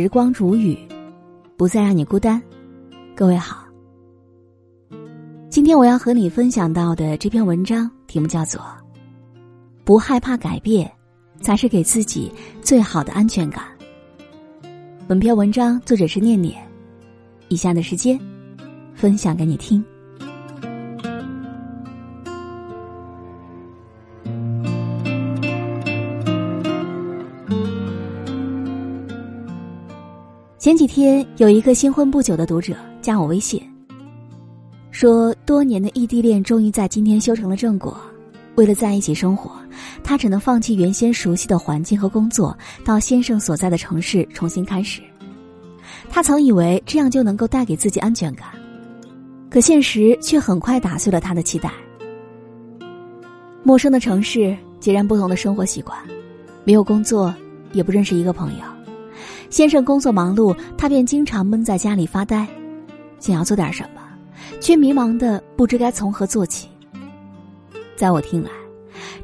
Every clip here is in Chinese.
时光煮雨，不再让你孤单。各位好，今天我要和你分享到的这篇文章题目叫做《不害怕改变，才是给自己最好的安全感》。本篇文章作者是念念，以下的时间分享给你听。前几天有一个新婚不久的读者加我微信，说多年的异地恋终于在今天修成了正果。为了在一起生活，他只能放弃原先熟悉的环境和工作，到先生所在的城市重新开始。他曾以为这样就能够带给自己安全感，可现实却很快打碎了他的期待。陌生的城市，截然不同的生活习惯，没有工作，也不认识一个朋友。先生工作忙碌，他便经常闷在家里发呆，想要做点什么，却迷茫的不知该从何做起。在我听来，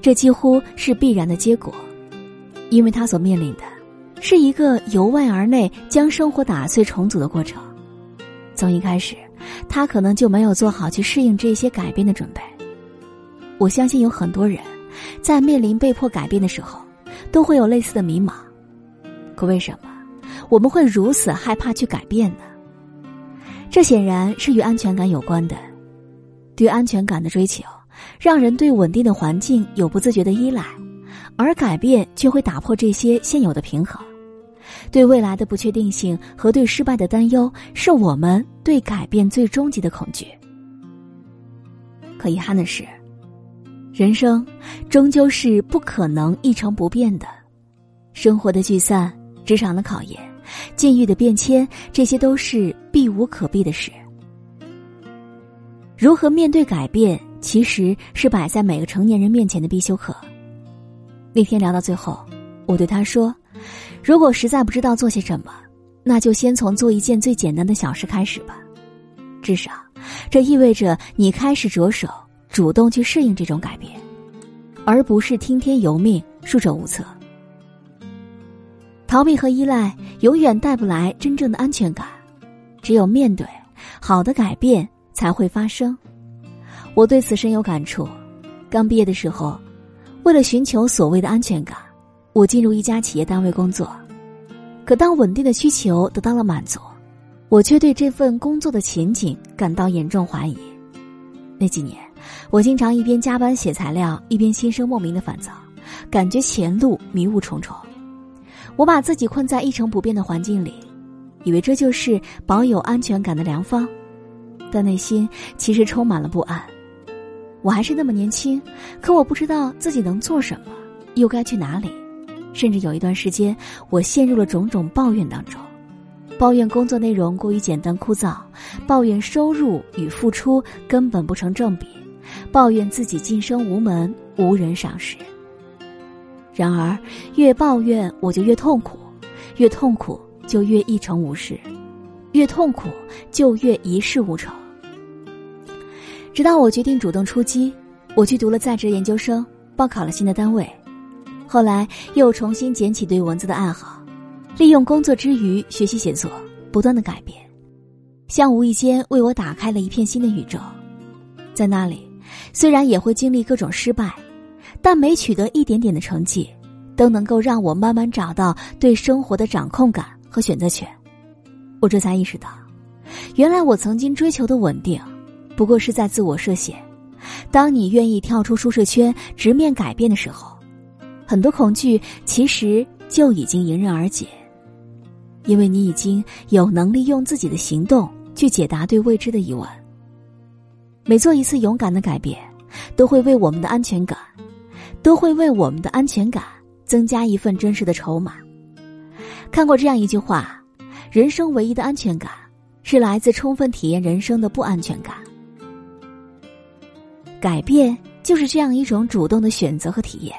这几乎是必然的结果，因为他所面临的，是一个由外而内将生活打碎重组的过程。从一开始，他可能就没有做好去适应这些改变的准备。我相信有很多人，在面临被迫改变的时候，都会有类似的迷茫。可为什么？我们会如此害怕去改变呢？这显然是与安全感有关的。对安全感的追求，让人对稳定的环境有不自觉的依赖，而改变却会打破这些现有的平衡。对未来的不确定性和对失败的担忧，是我们对改变最终极的恐惧。可遗憾的是，人生终究是不可能一成不变的，生活的聚散，职场的考验。境遇的变迁，这些都是避无可避的事。如何面对改变，其实是摆在每个成年人面前的必修课。那天聊到最后，我对他说：“如果实在不知道做些什么，那就先从做一件最简单的小事开始吧。至少，这意味着你开始着手主动去适应这种改变，而不是听天由命、束手无策。”逃避和依赖永远带不来真正的安全感，只有面对，好的改变才会发生。我对此深有感触。刚毕业的时候，为了寻求所谓的安全感，我进入一家企业单位工作。可当稳定的需求得到了满足，我却对这份工作的前景感到严重怀疑。那几年，我经常一边加班写材料，一边心生莫名的烦躁，感觉前路迷雾重重。我把自己困在一成不变的环境里，以为这就是保有安全感的良方，但内心其实充满了不安。我还是那么年轻，可我不知道自己能做什么，又该去哪里，甚至有一段时间，我陷入了种种抱怨当中，抱怨工作内容过于简单枯燥，抱怨收入与付出根本不成正比，抱怨自己晋升无门，无人赏识。然而，越抱怨我就越痛苦，越痛苦就越一成。无事，越痛苦就越一事无成。直到我决定主动出击，我去读了在职研究生，报考了新的单位，后来又重新捡起对文字的爱好，利用工作之余学习写作，不断的改变，像无意间为我打开了一片新的宇宙。在那里，虽然也会经历各种失败。但每取得一点点的成绩，都能够让我慢慢找到对生活的掌控感和选择权。我这才意识到，原来我曾经追求的稳定，不过是在自我设限。当你愿意跳出舒适圈，直面改变的时候，很多恐惧其实就已经迎刃而解，因为你已经有能力用自己的行动去解答对未知的疑问。每做一次勇敢的改变，都会为我们的安全感。都会为我们的安全感增加一份真实的筹码。看过这样一句话：“人生唯一的安全感，是来自充分体验人生的不安全感。”改变就是这样一种主动的选择和体验，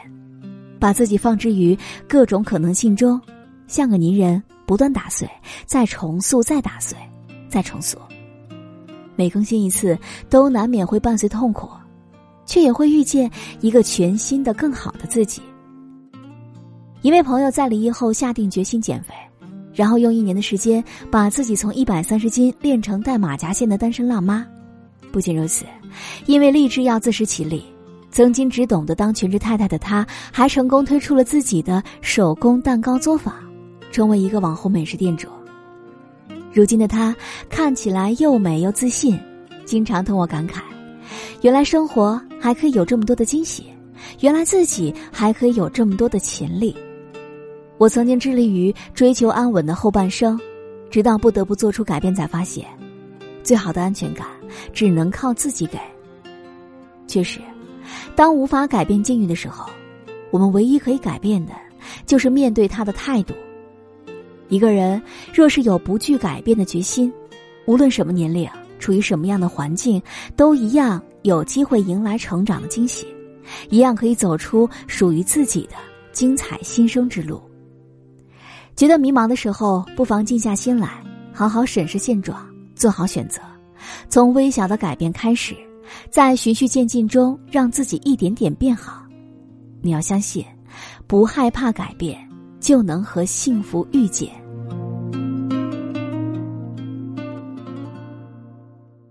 把自己放置于各种可能性中，像个泥人，不断打碎，再重塑，再打碎，再重塑。每更新一次，都难免会伴随痛苦。却也会遇见一个全新的、更好的自己。一位朋友在离异后下定决心减肥，然后用一年的时间把自己从一百三十斤练成带马甲线的单身辣妈。不仅如此，因为立志要自食其力，曾经只懂得当全职太太的她，还成功推出了自己的手工蛋糕作坊，成为一个网红美食店主。如今的她看起来又美又自信，经常同我感慨：原来生活还可以有这么多的惊喜，原来自己还可以有这么多的潜力。我曾经致力于追求安稳的后半生，直到不得不做出改变，才发现，最好的安全感只能靠自己给。确实，当无法改变境遇的时候，我们唯一可以改变的，就是面对他的态度。一个人若是有不惧改变的决心，无论什么年龄、处于什么样的环境，都一样有机会迎来成长的惊喜，一样可以走出属于自己的精彩新生之路。觉得迷茫的时候，不妨静下心来，好好审视现状，做好选择，从微小的改变开始，在循序渐进中让自己一点点变好。你要相信，不害怕改变，就能和幸福遇见。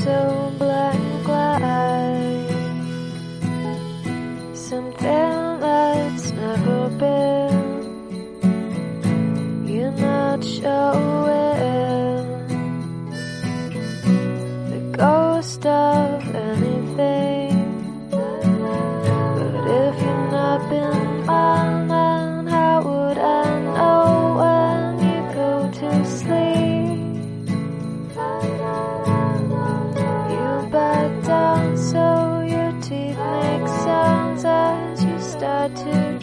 so to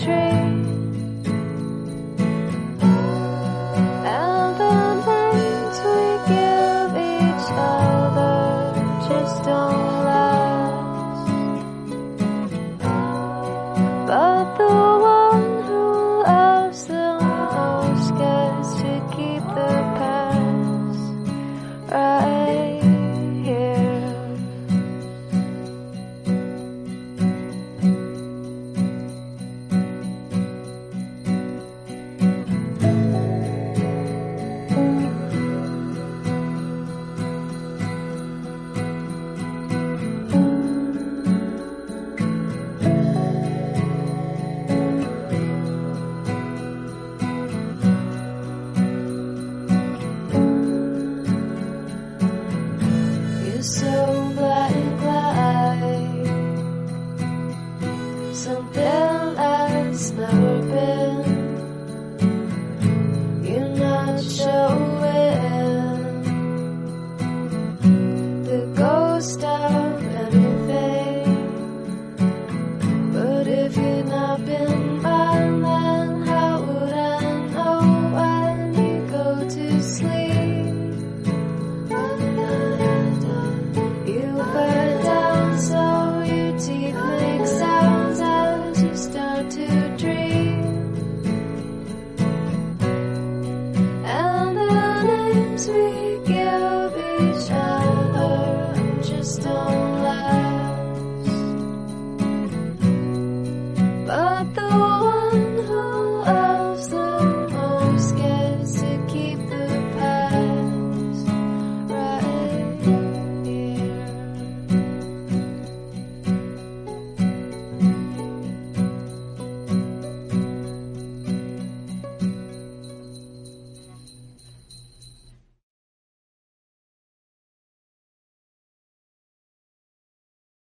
sweet.